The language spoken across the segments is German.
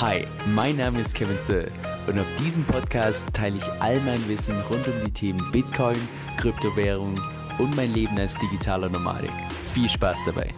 Hi, mein Name ist Kevin Zöll und auf diesem Podcast teile ich all mein Wissen rund um die Themen Bitcoin, Kryptowährung und mein Leben als digitaler Nomadik. Viel Spaß dabei!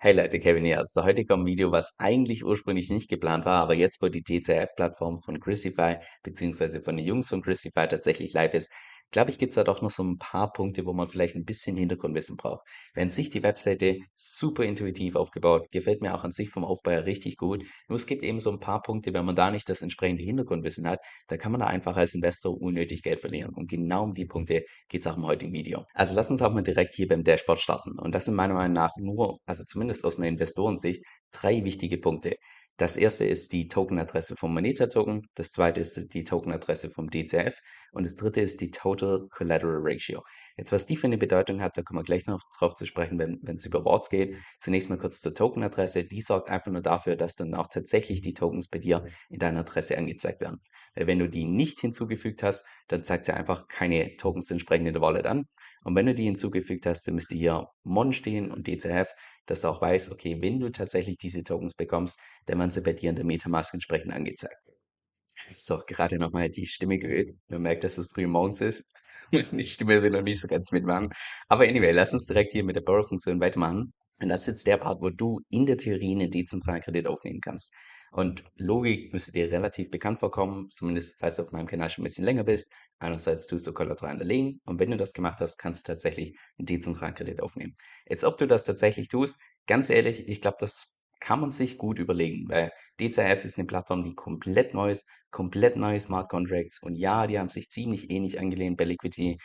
Hey Leute, Kevin hier. Also heute kommt ein Video, was eigentlich ursprünglich nicht geplant war, aber jetzt, wo die DCF-Plattform von Chrisify bzw. von den Jungs von Chrisify tatsächlich live ist, glaube ich, gibt es da doch noch so ein paar Punkte, wo man vielleicht ein bisschen Hintergrundwissen braucht. Wenn sich die Webseite super intuitiv aufgebaut, gefällt mir auch an sich vom Aufbau richtig gut. Nur es gibt eben so ein paar Punkte, wenn man da nicht das entsprechende Hintergrundwissen hat, da kann man da einfach als Investor unnötig Geld verlieren. Und genau um die Punkte geht es auch im heutigen Video. Also lass uns auch mal direkt hier beim Dashboard starten. Und das sind meiner Meinung nach nur, also zumindest aus einer Investorensicht, drei wichtige Punkte. Das erste ist die Tokenadresse vom Moneta Token, das zweite ist die Tokenadresse vom DCF und das dritte ist die Total Collateral Ratio. Jetzt, was die für eine Bedeutung hat, da kommen wir gleich noch drauf zu sprechen, wenn es über Worts geht. Zunächst mal kurz zur Tokenadresse. Die sorgt einfach nur dafür, dass dann auch tatsächlich die Tokens bei dir in deiner Adresse angezeigt werden. Weil wenn du die nicht hinzugefügt hast, dann zeigt sie einfach keine Tokens entsprechend in der Wallet an. Und wenn du die hinzugefügt hast, dann müsste hier Mon stehen und DCF, dass du auch weißt, okay, wenn du tatsächlich diese Tokens bekommst, dann werden sie bei dir in der Metamask entsprechend angezeigt. So, gerade nochmal die Stimme geölt. Man merkt, dass es früh morgens ist. die Stimme will noch nicht so ganz mitmachen. Aber anyway, lass uns direkt hier mit der Borrow-Funktion weitermachen. Und das ist jetzt der Part, wo du in der Theorie einen dezentralen Kredit aufnehmen kannst. Und Logik müsste dir relativ bekannt vorkommen, zumindest falls du auf meinem Kanal schon ein bisschen länger bist. Einerseits tust du Kollateral hinterlegen und wenn du das gemacht hast, kannst du tatsächlich einen dezentralen Kredit aufnehmen. Jetzt, ob du das tatsächlich tust, ganz ehrlich, ich glaube, das kann man sich gut überlegen, weil DCF ist eine Plattform, die komplett neu ist, komplett neue Smart Contracts und ja, die haben sich ziemlich ähnlich angelehnt bei Liquidity,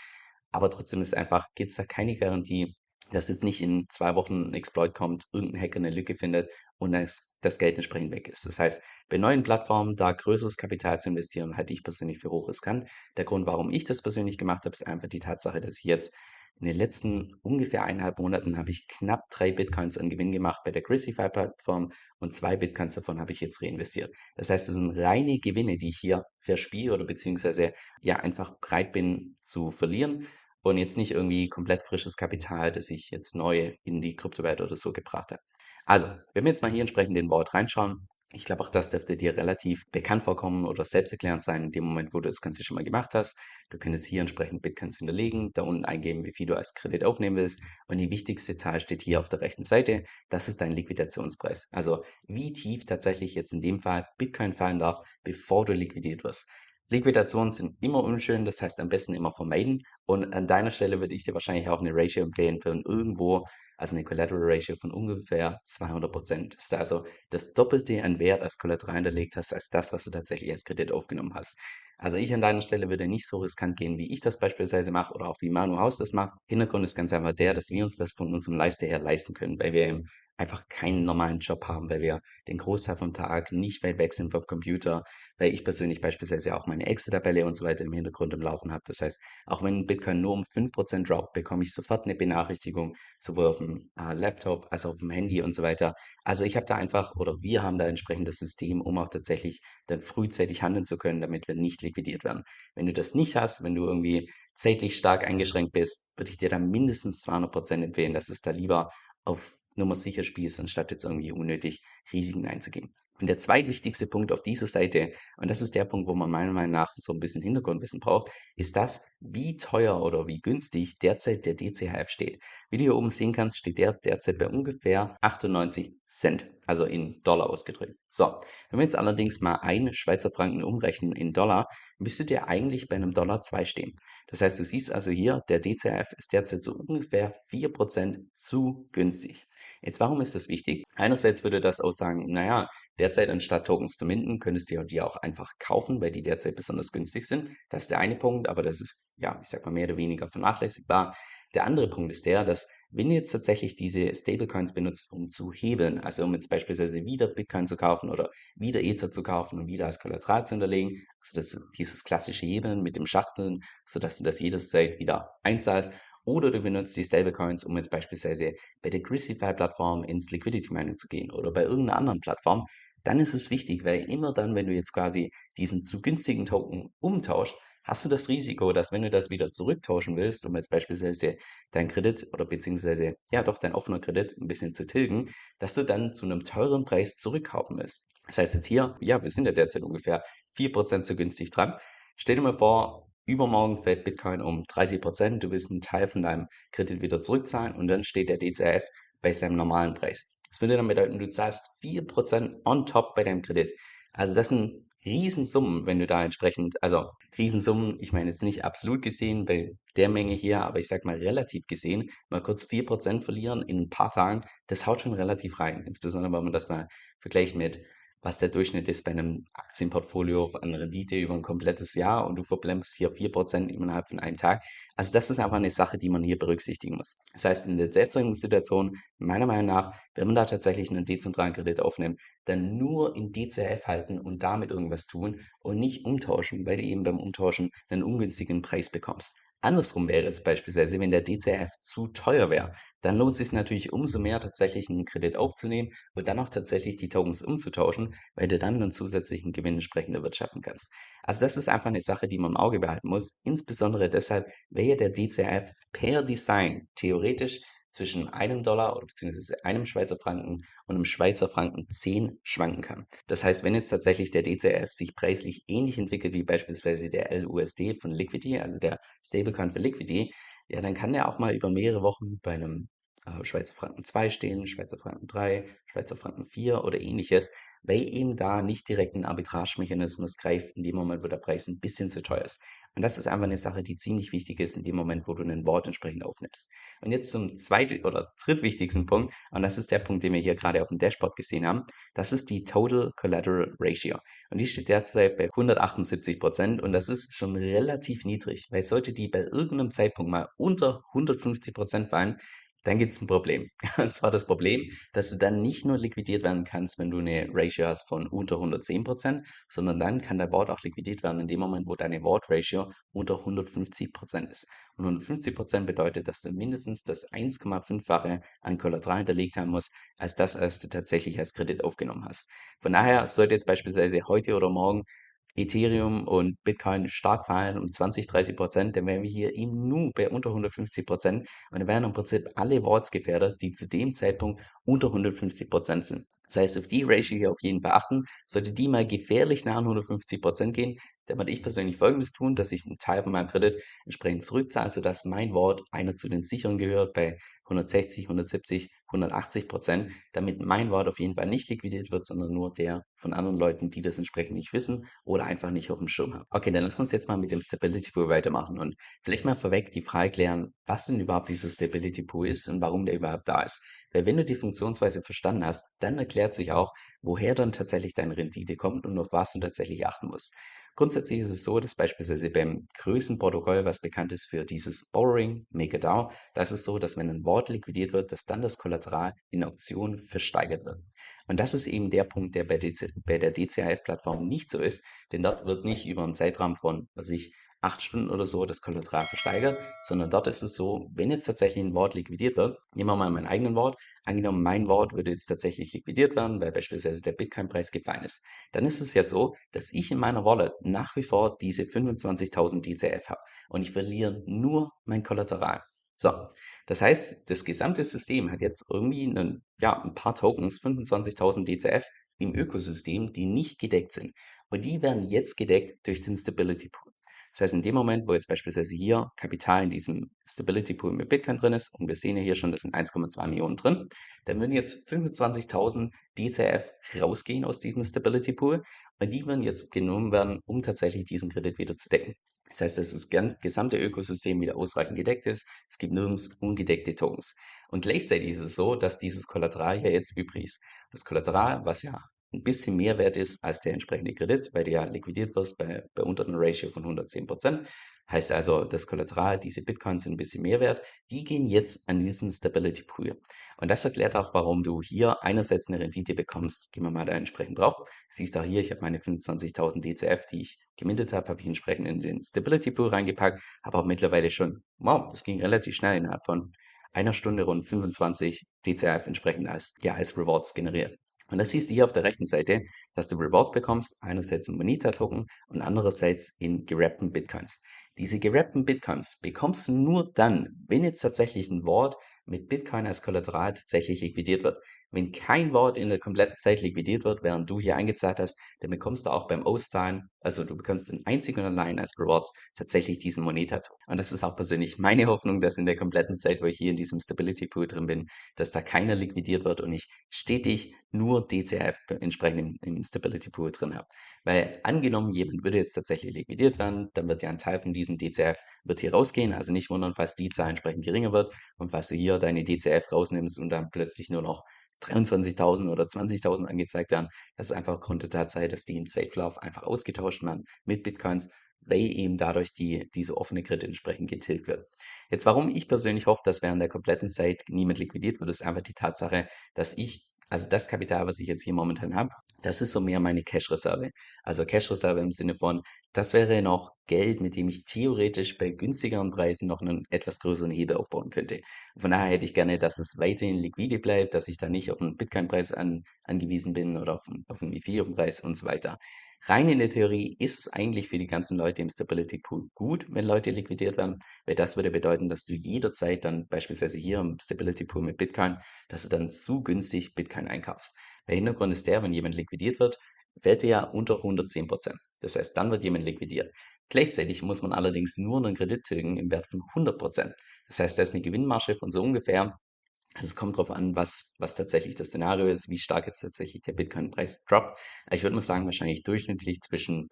aber trotzdem ist einfach, gibt es da keine Garantie, dass jetzt nicht in zwei Wochen ein Exploit kommt, irgendein Hacker eine Lücke findet und das, das Geld entsprechend weg ist. Das heißt, bei neuen Plattformen da größeres Kapital zu investieren, halte ich persönlich für hochriskant. Der Grund, warum ich das persönlich gemacht habe, ist einfach die Tatsache, dass ich jetzt in den letzten ungefähr eineinhalb Monaten habe ich knapp drei Bitcoins an Gewinn gemacht bei der Chrisify-Plattform und zwei Bitcoins davon habe ich jetzt reinvestiert. Das heißt, das sind reine Gewinne, die ich hier verspiele oder beziehungsweise ja einfach bereit bin zu verlieren und jetzt nicht irgendwie komplett frisches Kapital, das ich jetzt neu in die Kryptowelt oder so gebracht habe. Also, wenn wir jetzt mal hier entsprechend den Wort reinschauen, ich glaube, auch das dürfte dir relativ bekannt vorkommen oder selbsterklärend sein, in dem Moment, wo du das Ganze schon mal gemacht hast. Du könntest hier entsprechend Bitcoins hinterlegen, da unten eingeben, wie viel du als Kredit aufnehmen willst. Und die wichtigste Zahl steht hier auf der rechten Seite. Das ist dein Liquidationspreis. Also, wie tief tatsächlich jetzt in dem Fall Bitcoin fallen darf, bevor du liquidiert wirst. Liquidationen sind immer unschön, das heißt am besten immer vermeiden. Und an deiner Stelle würde ich dir wahrscheinlich auch eine Ratio empfehlen für irgendwo, also eine Collateral Ratio von ungefähr 200 Prozent. Das ist also das Doppelte an Wert als Collateral hinterlegt hast, als das, was du tatsächlich als Kredit aufgenommen hast. Also ich an deiner Stelle würde nicht so riskant gehen, wie ich das beispielsweise mache oder auch wie Manu Haus das macht. Hintergrund ist ganz einfach der, dass wir uns das von unserem Lifestyle her leisten können, weil wir einfach keinen normalen Job haben, weil wir den Großteil vom Tag nicht weit weg sind vom Computer, weil ich persönlich beispielsweise auch meine Excel-Tabelle und so weiter im Hintergrund im Laufen habe. Das heißt, auch wenn Bitcoin nur um 5% droppt, bekomme ich sofort eine Benachrichtigung, sowohl auf dem äh, Laptop als auch auf dem Handy und so weiter. Also ich habe da einfach, oder wir haben da entsprechend das System, um auch tatsächlich dann frühzeitig handeln zu können, damit wir nicht liquidiert werden. Wenn du das nicht hast, wenn du irgendwie zeitlich stark eingeschränkt bist, würde ich dir da mindestens 200% empfehlen, dass es da lieber auf Nummer sicher spielst, anstatt jetzt irgendwie unnötig Risiken einzugehen. Und der zweitwichtigste Punkt auf dieser Seite, und das ist der Punkt, wo man meiner Meinung nach so ein bisschen Hintergrundwissen braucht, ist das, wie teuer oder wie günstig derzeit der DCHF steht. Wie du hier oben sehen kannst, steht der derzeit bei ungefähr 98 Cent, also in Dollar ausgedrückt. So, wenn wir jetzt allerdings mal einen Schweizer Franken umrechnen in Dollar, müsste der eigentlich bei einem Dollar 2 stehen. Das heißt, du siehst also hier, der DCHF ist derzeit so ungefähr 4% zu günstig. Jetzt, warum ist das wichtig? Einerseits würde das aussagen, naja, derzeit anstatt Tokens zu minden, könntest du die auch einfach kaufen, weil die derzeit besonders günstig sind. Das ist der eine Punkt, aber das ist, ja, ich sag mal, mehr oder weniger vernachlässigbar. Der andere Punkt ist der, dass wenn du jetzt tatsächlich diese Stablecoins benutzt, um zu hebeln, also um jetzt beispielsweise wieder Bitcoin zu kaufen oder wieder Ether zu kaufen und wieder als Kollateral zu hinterlegen, also das, dieses klassische Hebeln mit dem Schachteln, sodass du das jederzeit wieder einzahlst, oder du benutzt die Stablecoins, um jetzt beispielsweise bei der Grisify-Plattform ins Liquidity Mining zu gehen oder bei irgendeiner anderen Plattform, dann ist es wichtig, weil immer dann, wenn du jetzt quasi diesen zu günstigen Token umtauscht, hast du das Risiko, dass wenn du das wieder zurücktauschen willst, um jetzt beispielsweise dein Kredit oder beziehungsweise ja doch dein offener Kredit ein bisschen zu tilgen, dass du dann zu einem teuren Preis zurückkaufen willst. Das heißt jetzt hier, ja, wir sind ja derzeit ungefähr 4% zu günstig dran. Stell dir mal vor, übermorgen fällt Bitcoin um 30%, du willst einen Teil von deinem Kredit wieder zurückzahlen und dann steht der DCF bei seinem normalen Preis. Das würde dann bedeuten, du zahlst 4% on top bei deinem Kredit. Also das sind Riesensummen, wenn du da entsprechend, also Riesensummen, ich meine jetzt nicht absolut gesehen bei der Menge hier, aber ich sag mal relativ gesehen, mal kurz 4% verlieren in ein paar Tagen, das haut schon relativ rein. Insbesondere wenn man das mal vergleicht mit was der Durchschnitt ist bei einem Aktienportfolio an Rendite über ein komplettes Jahr und du verblendest hier 4% innerhalb von einem Tag. Also das ist einfach eine Sache, die man hier berücksichtigen muss. Das heißt, in der derzeitigen Situation, meiner Meinung nach, wenn man da tatsächlich einen dezentralen Kredit aufnimmt, dann nur in DCF halten und damit irgendwas tun und nicht umtauschen, weil du eben beim Umtauschen einen ungünstigen Preis bekommst. Andersrum wäre es beispielsweise, wenn der DCF zu teuer wäre, dann lohnt es sich natürlich umso mehr, tatsächlich einen Kredit aufzunehmen und dann auch tatsächlich die Tokens umzutauschen, weil du dann einen zusätzlichen Gewinn entsprechend erwirtschaften kannst. Also das ist einfach eine Sache, die man im Auge behalten muss, insbesondere deshalb, ja der DCF per Design theoretisch zwischen einem Dollar oder beziehungsweise einem Schweizer Franken und einem Schweizer Franken 10 schwanken kann. Das heißt, wenn jetzt tatsächlich der DCF sich preislich ähnlich entwickelt wie beispielsweise der LUSD von Liquidity, also der Stablecoin für Liquidity, ja, dann kann der auch mal über mehrere Wochen bei einem äh, Schweizer Franken 2 stehen, Schweizer Franken 3, Schweizer Franken 4 oder ähnliches, weil eben da nicht direkt ein Arbitragemechanismus greift in dem Moment, wo der Preis ein bisschen zu teuer ist. Und das ist einfach eine Sache, die ziemlich wichtig ist in dem Moment, wo du ein Wort entsprechend aufnimmst. Und jetzt zum zweiten oder drittwichtigsten Punkt, und das ist der Punkt, den wir hier gerade auf dem Dashboard gesehen haben, das ist die Total Collateral Ratio. Und die steht derzeit bei 178 Prozent und das ist schon relativ niedrig, weil sollte die bei irgendeinem Zeitpunkt mal unter 150 Prozent fallen, dann gibt es ein Problem. Und zwar das Problem, dass du dann nicht nur liquidiert werden kannst, wenn du eine Ratio hast von unter 110%, sondern dann kann dein Board auch liquidiert werden in dem Moment, wo deine Board Ratio unter 150% ist. Und 150% bedeutet, dass du mindestens das 1,5-fache an Kollateral hinterlegt haben musst, als das, was du tatsächlich als Kredit aufgenommen hast. Von daher sollte jetzt beispielsweise heute oder morgen Ethereum und Bitcoin stark fallen um 20, 30 Prozent, dann wären wir hier eben nur bei unter 150 Prozent und dann wären im Prinzip alle Warts gefährdet, die zu dem Zeitpunkt unter 150 Prozent sind. Das heißt, auf die Ratio hier auf jeden Fall achten. Sollte die mal gefährlich nah an 150 Prozent gehen, dann würde ich persönlich folgendes tun, dass ich einen Teil von meinem Kredit entsprechend zurückzahle, sodass mein Wort einer zu den sicheren gehört bei 160, 170, 180 Prozent, damit mein Wort auf jeden Fall nicht liquidiert wird, sondern nur der von anderen Leuten, die das entsprechend nicht wissen oder einfach nicht auf dem Schirm haben. Okay, dann lass uns jetzt mal mit dem Stability Pool weitermachen und vielleicht mal vorweg die Frage klären, was denn überhaupt dieser Stability Pool ist und warum der überhaupt da ist. Weil wenn du die Funktionsweise verstanden hast, dann erklärt sich auch, woher dann tatsächlich deine Rendite kommt und auf was du tatsächlich achten musst. Grundsätzlich ist es so, dass beispielsweise beim Größenprotokoll, was bekannt ist für dieses Borrowing, MakerDAO, da ist so, dass wenn ein Wort liquidiert wird, dass dann das Kollateral in Auktionen versteigert wird. Und das ist eben der Punkt, der bei, DC, bei der DCAF-Plattform nicht so ist, denn dort wird nicht über einen Zeitraum von, was ich, acht Stunden oder so das Kollateral versteigert, sondern dort ist es so, wenn jetzt tatsächlich ein Wort liquidiert wird, nehmen wir mal mein eigenes Wort, angenommen mein Wort würde jetzt tatsächlich liquidiert werden, weil beispielsweise der Bitcoin-Preis gefallen ist, dann ist es ja so, dass ich in meiner Wallet nach wie vor diese 25.000 DCF habe und ich verliere nur mein Kollateral. So, das heißt, das gesamte System hat jetzt irgendwie einen, ja, ein paar Tokens, 25.000 DCF im Ökosystem, die nicht gedeckt sind. Und die werden jetzt gedeckt durch den Stability Pool. Das heißt, in dem Moment, wo jetzt beispielsweise hier Kapital in diesem Stability Pool mit Bitcoin drin ist, und wir sehen ja hier schon, das sind 1,2 Millionen drin, dann würden jetzt 25.000 DCF rausgehen aus diesem Stability Pool, und die würden jetzt genommen werden, um tatsächlich diesen Kredit wieder zu decken. Das heißt, dass das gesamte Ökosystem wieder ausreichend gedeckt ist. Es gibt nirgends ungedeckte Tokens. Und gleichzeitig ist es so, dass dieses Kollateral hier jetzt übrig ist. Das Kollateral, was ja ein bisschen mehr wert ist als der entsprechende Kredit, weil du ja liquidiert wirst bei, bei unter einer Ratio von 110 Prozent. Heißt also, das Kollateral, diese Bitcoins sind ein bisschen mehr wert, die gehen jetzt an diesen Stability Pool. Und das erklärt auch, warum du hier einerseits eine Rendite bekommst. Gehen wir mal da entsprechend drauf. Siehst auch hier, ich habe meine 25.000 DCF, die ich gemintet habe, habe ich entsprechend in den Stability Pool reingepackt, habe auch mittlerweile schon, wow, das ging relativ schnell innerhalb von einer Stunde rund 25 DCF entsprechend als, ja, als Rewards generiert. Und das siehst du hier auf der rechten Seite, dass du Rewards bekommst, einerseits in Moneta-Token und andererseits in gerappten Bitcoins. Diese gerappten Bitcoins bekommst du nur dann, wenn jetzt tatsächlich ein Wort mit Bitcoin als Kollateral tatsächlich liquidiert wird. Wenn kein Wort in der kompletten Zeit liquidiert wird, während du hier eingezahlt hast, dann bekommst du auch beim Auszahlen, also du bekommst den einzigen und allein als Rewards tatsächlich diesen Monetato. Und das ist auch persönlich meine Hoffnung, dass in der kompletten Zeit, wo ich hier in diesem Stability Pool drin bin, dass da keiner liquidiert wird und ich stetig nur DCF entsprechend im, im Stability Pool drin habe. Weil angenommen, jemand würde jetzt tatsächlich liquidiert werden, dann wird ja ein Teil von diesem DCF wird hier rausgehen. Also nicht wundern, falls die Zahl entsprechend geringer wird und falls du hier deine DCF rausnimmst und dann plötzlich nur noch 23.000 oder 20.000 angezeigt werden. Das ist einfach aufgrund der Tatsache, dass die im Safe einfach ausgetauscht werden mit Bitcoins, weil eben dadurch die, diese offene Kredit entsprechend getilgt wird. Jetzt, warum ich persönlich hoffe, dass während der kompletten Zeit niemand liquidiert wird, ist einfach die Tatsache, dass ich also das Kapital, was ich jetzt hier momentan habe, das ist so mehr meine Cash-Reserve. Also Cash-Reserve im Sinne von, das wäre noch Geld, mit dem ich theoretisch bei günstigeren Preisen noch einen etwas größeren Hebel aufbauen könnte. Von daher hätte ich gerne, dass es weiterhin liquide bleibt, dass ich da nicht auf einen Bitcoin-Preis an, angewiesen bin oder auf einen, auf einen Ethereum-Preis und so weiter. Rein in der Theorie ist es eigentlich für die ganzen Leute im Stability Pool gut, wenn Leute liquidiert werden, weil das würde bedeuten, dass du jederzeit dann beispielsweise hier im Stability Pool mit Bitcoin, dass du dann zu günstig Bitcoin einkaufst. Der Hintergrund ist der, wenn jemand liquidiert wird, fällt er ja unter 110 Prozent. Das heißt, dann wird jemand liquidiert. Gleichzeitig muss man allerdings nur einen Kredit tilgen im Wert von 100 Prozent. Das heißt, da ist eine Gewinnmarge von so ungefähr also es kommt darauf an, was, was tatsächlich das Szenario ist, wie stark jetzt tatsächlich der Bitcoin-Preis droppt. Ich würde mal sagen, wahrscheinlich durchschnittlich zwischen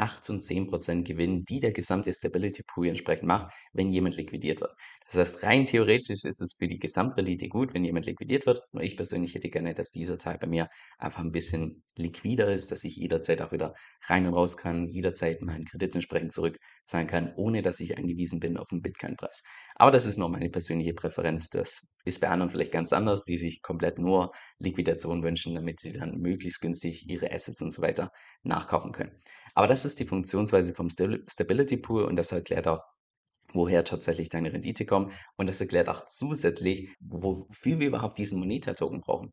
8 und 10 Prozent Gewinn, die der gesamte Stability Pool entsprechend macht, wenn jemand liquidiert wird. Das heißt, rein theoretisch ist es für die Gesamtrendite gut, wenn jemand liquidiert wird. Nur ich persönlich hätte gerne, dass dieser Teil bei mir einfach ein bisschen liquider ist, dass ich jederzeit auch wieder rein und raus kann, jederzeit meinen Kredit entsprechend zurückzahlen kann, ohne dass ich angewiesen bin auf den Bitcoin-Preis. Aber das ist nur meine persönliche Präferenz. Das ist bei anderen vielleicht ganz anders, die sich komplett nur Liquidation wünschen, damit sie dann möglichst günstig ihre Assets und so weiter nachkaufen können. Aber das ist die Funktionsweise vom Stability Pool und das erklärt auch, woher tatsächlich deine Rendite kommt. Und das erklärt auch zusätzlich, wofür wir überhaupt diesen Moneta-Token brauchen.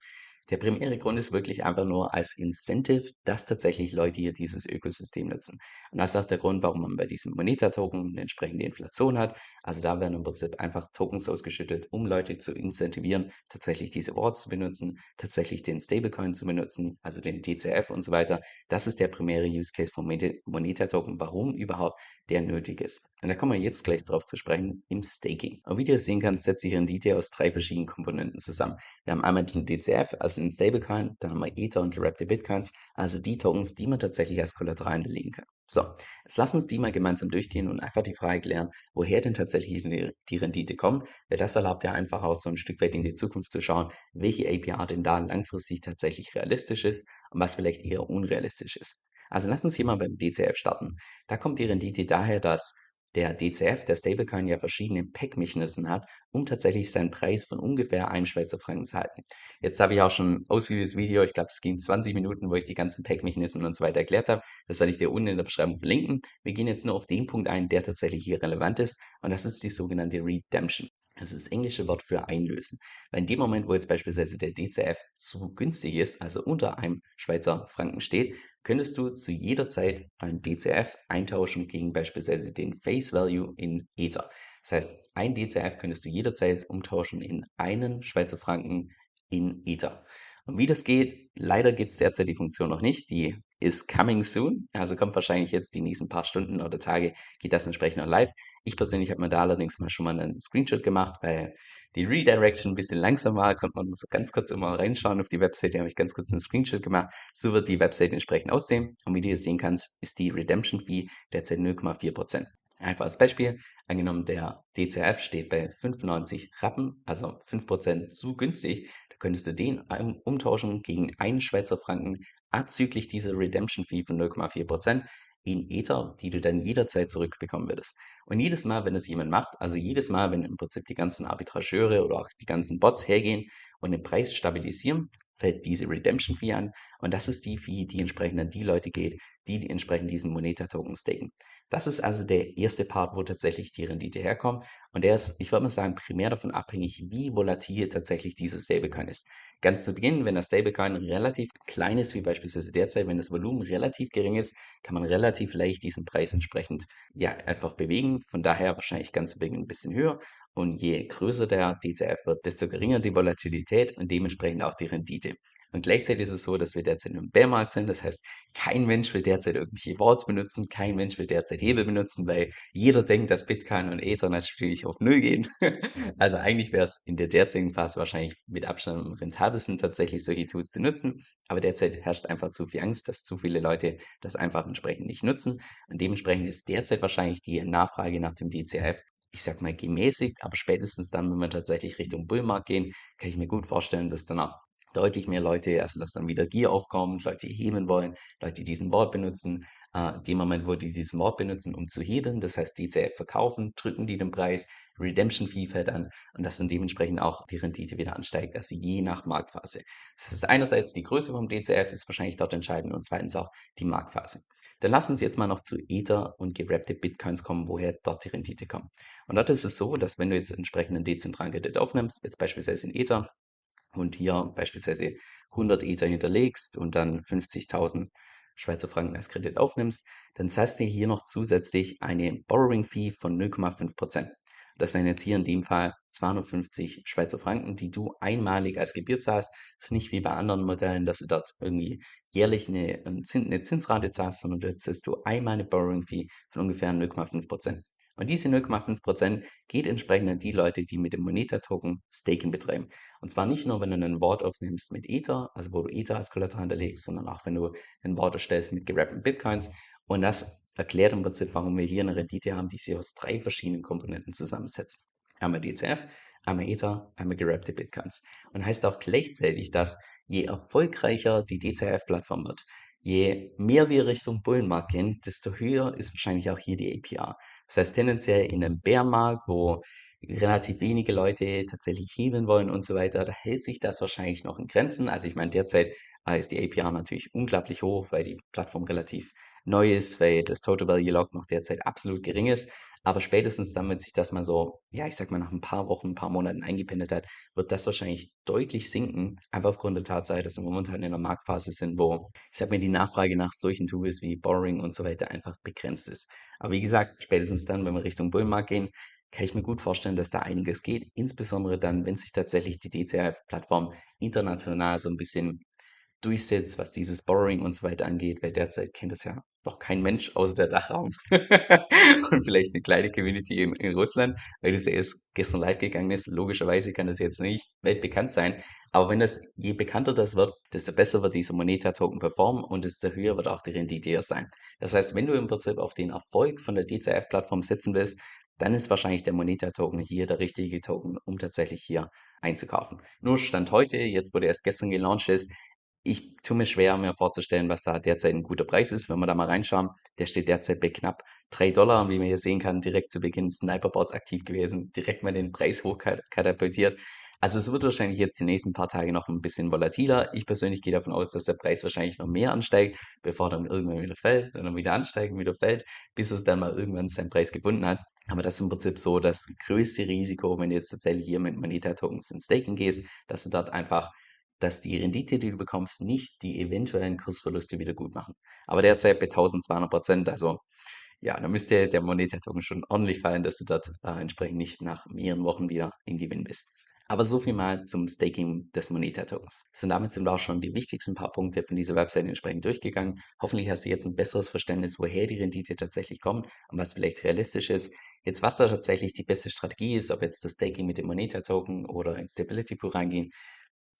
Der primäre Grund ist wirklich einfach nur als Incentive, dass tatsächlich Leute hier dieses Ökosystem nutzen. Und das ist auch der Grund, warum man bei diesem Moneta-Token eine entsprechende Inflation hat. Also da werden im Prinzip einfach Tokens ausgeschüttet, um Leute zu incentivieren, tatsächlich diese Worts zu benutzen, tatsächlich den Stablecoin zu benutzen, also den DCF und so weiter. Das ist der primäre Use Case vom Moneta-Token, warum überhaupt der nötig ist. Und da kommen wir jetzt gleich drauf zu sprechen, im Staking. Und wie du sehen kannst, setzt sich Rendite aus drei verschiedenen Komponenten zusammen. Wir haben einmal den DCF, also in Stablecoin, dann haben wir Ether und gerappte Bitcoins, also die Tokens, die man tatsächlich als Kollateral hinterlegen kann. So, jetzt lass uns die mal gemeinsam durchgehen und einfach die Frage klären, woher denn tatsächlich die Rendite kommt, weil das erlaubt ja einfach auch so ein Stück weit in die Zukunft zu schauen, welche APR denn da langfristig tatsächlich realistisch ist und was vielleicht eher unrealistisch ist. Also lass uns hier mal beim DCF starten. Da kommt die Rendite daher, dass der DCF, der Stablecoin, ja verschiedene Pack-Mechanismen hat, um tatsächlich seinen Preis von ungefähr einem Schweizer Franken zu halten. Jetzt habe ich auch schon ein ausführliches Video, ich glaube, es ging 20 Minuten, wo ich die ganzen Pack-Mechanismen und so weiter erklärt habe. Das werde ich dir unten in der Beschreibung verlinken. Wir gehen jetzt nur auf den Punkt ein, der tatsächlich hier relevant ist, und das ist die sogenannte Redemption. Das ist das englische Wort für einlösen. Weil in dem Moment, wo jetzt beispielsweise der DCF zu günstig ist, also unter einem Schweizer Franken steht, könntest du zu jeder Zeit ein DCF eintauschen gegen beispielsweise den Face Value in Ether. Das heißt, ein DCF könntest du jederzeit umtauschen in einen Schweizer Franken in Ether. Und wie das geht, leider gibt es derzeit die Funktion noch nicht. Die ist coming soon. Also kommt wahrscheinlich jetzt die nächsten paar Stunden oder Tage, geht das entsprechend noch live. Ich persönlich habe mir da allerdings mal schon mal einen Screenshot gemacht, weil die Redirection ein bisschen langsam war, konnte man so ganz kurz immer reinschauen auf die Webseite, habe ich ganz kurz einen Screenshot gemacht. So wird die Webseite entsprechend aussehen. Und wie du hier sehen kannst, ist die Redemption Fee derzeit 0,4%. Einfach als Beispiel, angenommen der DCF steht bei 95 Rappen, also 5% zu günstig, da könntest du den umtauschen gegen einen Schweizer Franken abzüglich dieser Redemption Fee von 0,4% in Ether, die du dann jederzeit zurückbekommen würdest. Und jedes Mal, wenn es jemand macht, also jedes Mal, wenn im Prinzip die ganzen Arbitrageure oder auch die ganzen Bots hergehen und den Preis stabilisieren, fällt diese Redemption Fee an. Und das ist die Fee, die entsprechend an die Leute geht, die, entsprechend diesen Moneta Token staken. Das ist also der erste Part, wo tatsächlich die Rendite herkommt. Und der ist, ich würde mal sagen, primär davon abhängig, wie volatil tatsächlich dieses Stablecoin ist. Ganz zu Beginn, wenn das Stablecoin relativ klein ist, wie beispielsweise derzeit, wenn das Volumen relativ gering ist, kann man relativ leicht diesen Preis entsprechend ja einfach bewegen. Von daher wahrscheinlich ganz zu Beginn ein bisschen höher. Und je größer der DCF wird, desto geringer die Volatilität und dementsprechend auch die Rendite. Und gleichzeitig ist es so, dass wir derzeit im Bärmarkt sind. Das heißt, kein Mensch will derzeit irgendwelche Worts benutzen, kein Mensch will derzeit Hebel benutzen, weil jeder denkt, dass Bitcoin und Ether natürlich auf Null gehen. also eigentlich wäre es in der derzeitigen Phase wahrscheinlich mit Abstand am rentabelsten, tatsächlich solche Tools zu nutzen. Aber derzeit herrscht einfach zu viel Angst, dass zu viele Leute das einfach entsprechend nicht nutzen. Und dementsprechend ist derzeit wahrscheinlich die Nachfrage nach dem DCF ich sag mal, gemäßigt, aber spätestens dann, wenn wir tatsächlich Richtung Bullmarkt gehen, kann ich mir gut vorstellen, dass danach deutlich mehr Leute, also dass dann wieder Gier aufkommt, Leute heben wollen, Leute, die diesen Wort benutzen. Äh, dem Moment, wo die diesen Wort benutzen, um zu heben, das heißt DCF verkaufen, drücken die den Preis, Redemption Fee fällt an und dass dann dementsprechend auch die Rendite wieder ansteigt, also je nach Marktphase. Das ist einerseits die Größe vom DCF, ist wahrscheinlich dort entscheidend und zweitens auch die Marktphase. Dann lassen Sie jetzt mal noch zu Ether und gerappte Bitcoins kommen, woher dort die Rendite kommt. Und dort ist es so, dass wenn du jetzt entsprechenden dezentralen Kredit aufnimmst, jetzt beispielsweise in Ether, und hier beispielsweise 100 Ether hinterlegst und dann 50.000 Schweizer Franken als Kredit aufnimmst, dann zahlst du hier noch zusätzlich eine Borrowing Fee von 0,5%. Das wären jetzt hier in dem Fall 250 Schweizer Franken, die du einmalig als Gebühr zahlst. Das ist nicht wie bei anderen Modellen, dass du dort irgendwie jährlich eine, ähm, eine Zinsrate zahlst, sondern dort zahlst du einmal eine Borrowing Fee von ungefähr 0,5%. Und diese 0,5% geht entsprechend an die Leute, die mit dem Moneta-Token Staking betreiben. Und zwar nicht nur, wenn du ein Wort aufnimmst mit Ether, also wo du Ether als Kollateral hinterlegst, sondern auch, wenn du ein Wort erstellst mit gerappten Bitcoins. Und das erklärt im Prinzip, warum wir hier eine Rendite haben, die sich aus drei verschiedenen Komponenten zusammensetzt. Einmal DCF, einmal Ether, einmal gerappte Bitcoins. Und heißt auch gleichzeitig, dass je erfolgreicher die DCF-Plattform wird, je mehr wir Richtung Bullenmarkt gehen, desto höher ist wahrscheinlich auch hier die APR. Das heißt, tendenziell in einem Bärenmarkt, wo relativ wenige Leute tatsächlich hebeln wollen und so weiter, da hält sich das wahrscheinlich noch in Grenzen. Also ich meine, derzeit ist die APR natürlich unglaublich hoch, weil die Plattform relativ neu ist, weil das Total Value Log noch derzeit absolut gering ist. Aber spätestens dann, wenn sich das mal so, ja, ich sag mal, nach ein paar Wochen, ein paar Monaten eingependelt hat, wird das wahrscheinlich deutlich sinken. Einfach aufgrund der Tatsache, dass wir momentan in einer Marktphase sind, wo, ich sag mal, die Nachfrage nach solchen Tools wie Borrowing und so weiter einfach begrenzt ist. Aber wie gesagt, spätestens dann, wenn wir Richtung Bullmarkt gehen, kann ich mir gut vorstellen, dass da einiges geht. Insbesondere dann, wenn sich tatsächlich die DCF-Plattform international so ein bisschen durchsetzt, was dieses Borrowing und so weiter angeht, weil derzeit kennt es ja noch kein Mensch außer der Dachraum und vielleicht eine kleine Community in, in Russland, weil das ja erst gestern live gegangen ist. Logischerweise kann das jetzt nicht weltbekannt sein, aber wenn das, je bekannter das wird, desto besser wird dieser Moneta-Token performen und desto höher wird auch die Rendite sein. Das heißt, wenn du im Prinzip auf den Erfolg von der DCF-Plattform setzen willst, dann ist wahrscheinlich der Moneta-Token hier der richtige Token, um tatsächlich hier einzukaufen. Nur Stand heute, jetzt der erst gestern gelauncht ist, ich tue mir schwer, mir vorzustellen, was da derzeit ein guter Preis ist. Wenn wir da mal reinschauen, der steht derzeit bei knapp 3 Dollar. Und wie man hier sehen kann, direkt zu Beginn Sniperbots aktiv gewesen, direkt mal den Preis hochkatapultiert. Also es wird wahrscheinlich jetzt die nächsten paar Tage noch ein bisschen volatiler. Ich persönlich gehe davon aus, dass der Preis wahrscheinlich noch mehr ansteigt, bevor dann irgendwann wieder fällt, dann wieder ansteigt und wieder fällt, bis es dann mal irgendwann seinen Preis gefunden hat. Aber das ist im Prinzip so das größte Risiko, wenn du jetzt tatsächlich hier mit Moneta-Tokens in Staking gehst, dass du dort einfach dass die Rendite, die du bekommst, nicht die eventuellen Kursverluste wieder gut machen. Aber derzeit bei 1200 Prozent, also ja, da müsste der Moneta-Token schon ordentlich fallen, dass du dort äh, entsprechend nicht nach mehreren Wochen wieder in Gewinn bist. Aber so viel mal zum Staking des Moneta-Tokens. So, damit sind wir auch schon die wichtigsten paar Punkte von dieser Webseite entsprechend durchgegangen. Hoffentlich hast du jetzt ein besseres Verständnis, woher die Rendite tatsächlich kommt und was vielleicht realistisch ist. Jetzt, was da tatsächlich die beste Strategie ist, ob jetzt das Staking mit dem Moneta-Token oder in Stability Pool reingehen,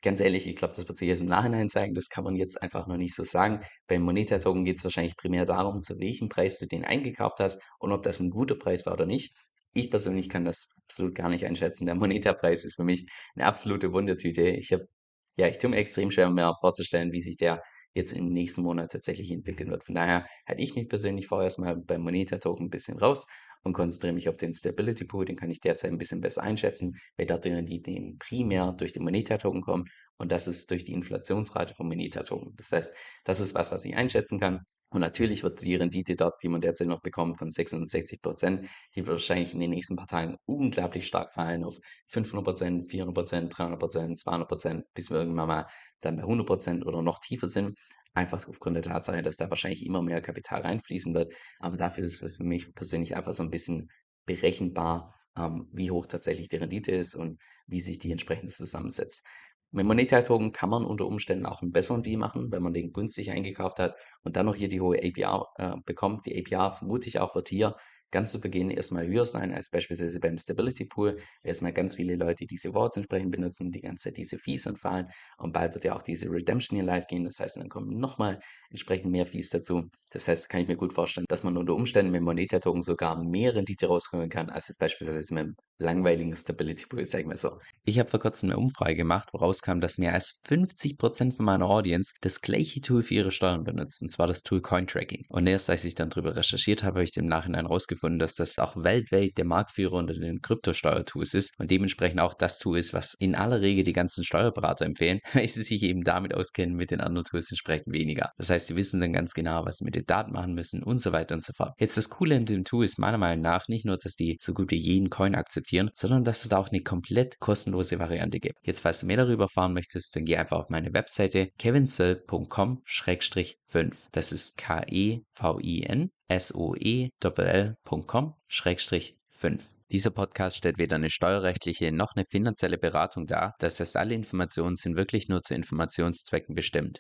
Ganz ehrlich, ich glaube, das wird sich erst im Nachhinein zeigen. Das kann man jetzt einfach noch nicht so sagen. Beim Moneta-Token geht es wahrscheinlich primär darum, zu welchem Preis du den eingekauft hast und ob das ein guter Preis war oder nicht. Ich persönlich kann das absolut gar nicht einschätzen. Der Moneta-Preis ist für mich eine absolute Wundertüte. Ich habe, ja, ich tue mir extrem schwer, mir vorzustellen, wie sich der jetzt im nächsten Monat tatsächlich entwickeln wird. Von daher halte ich mich persönlich vorerst mal beim Moneta-Token ein bisschen raus und konzentriere mich auf den Stability Pool. Den kann ich derzeit ein bisschen besser einschätzen, weil dort die Renditen primär durch den Moneta-Token kommen und das ist durch die Inflationsrate vom Moneta-Token. Das heißt, das ist was, was ich einschätzen kann. Und natürlich wird die Rendite dort, die man derzeit noch bekommt, von 66 Prozent, die wird wahrscheinlich in den nächsten paar Tagen unglaublich stark fallen auf 500 Prozent, 400 Prozent, 300 Prozent, 200 Prozent, bis wir irgendwann mal dann bei 100 Prozent oder noch tiefer sind. Einfach aufgrund der Tatsache, dass da wahrscheinlich immer mehr Kapital reinfließen wird. Aber dafür ist es für mich persönlich einfach so ein bisschen berechenbar, ähm, wie hoch tatsächlich die Rendite ist und wie sich die entsprechend zusammensetzt. Mit Moneta-Token kann man unter Umständen auch einen besseren Deal machen, wenn man den günstig eingekauft hat und dann noch hier die hohe APR äh, bekommt. Die APR vermute ich auch wird hier ganz zu Beginn erstmal höher sein als beispielsweise beim Stability Pool. Erstmal ganz viele Leute diese Worts entsprechend benutzen, die ganze Zeit diese Fees anfallen und bald wird ja auch diese Redemption hier live gehen. Das heißt, dann kommen nochmal entsprechend mehr Fees dazu. Das heißt, kann ich mir gut vorstellen, dass man unter Umständen mit Moneta Token sogar mehr Rendite rauskommen kann, als es beispielsweise mit einem langweiligen Stability Pool, sagen wir so. Ich habe vor kurzem eine Umfrage gemacht, woraus kam, dass mehr als 50% von meiner Audience das gleiche Tool für ihre Steuern benutzt, und zwar das Tool Cointracking. Und erst als ich dann darüber recherchiert habe, habe ich im Nachhinein rausgefunden, herausgefunden, dass das auch weltweit der Marktführer unter den Kryptosteuertools ist und dementsprechend auch das Tool ist, was in aller Regel die ganzen Steuerberater empfehlen, weil sie sich eben damit auskennen, mit den anderen Tools entsprechend weniger. Das heißt, sie wissen dann ganz genau, was sie mit den Daten machen müssen und so weiter und so fort. Jetzt das Coole an dem Tool ist meiner Meinung nach nicht nur, dass die so gut wie jeden Coin akzeptieren, sondern dass es da auch eine komplett kostenlose Variante gibt. Jetzt, falls du mehr darüber erfahren möchtest, dann geh einfach auf meine Webseite kevinsoe.com-5. Das ist K-E-V-I-N soe.com-5. Dieser Podcast stellt weder eine steuerrechtliche noch eine finanzielle Beratung dar. Das heißt, alle Informationen sind wirklich nur zu Informationszwecken bestimmt.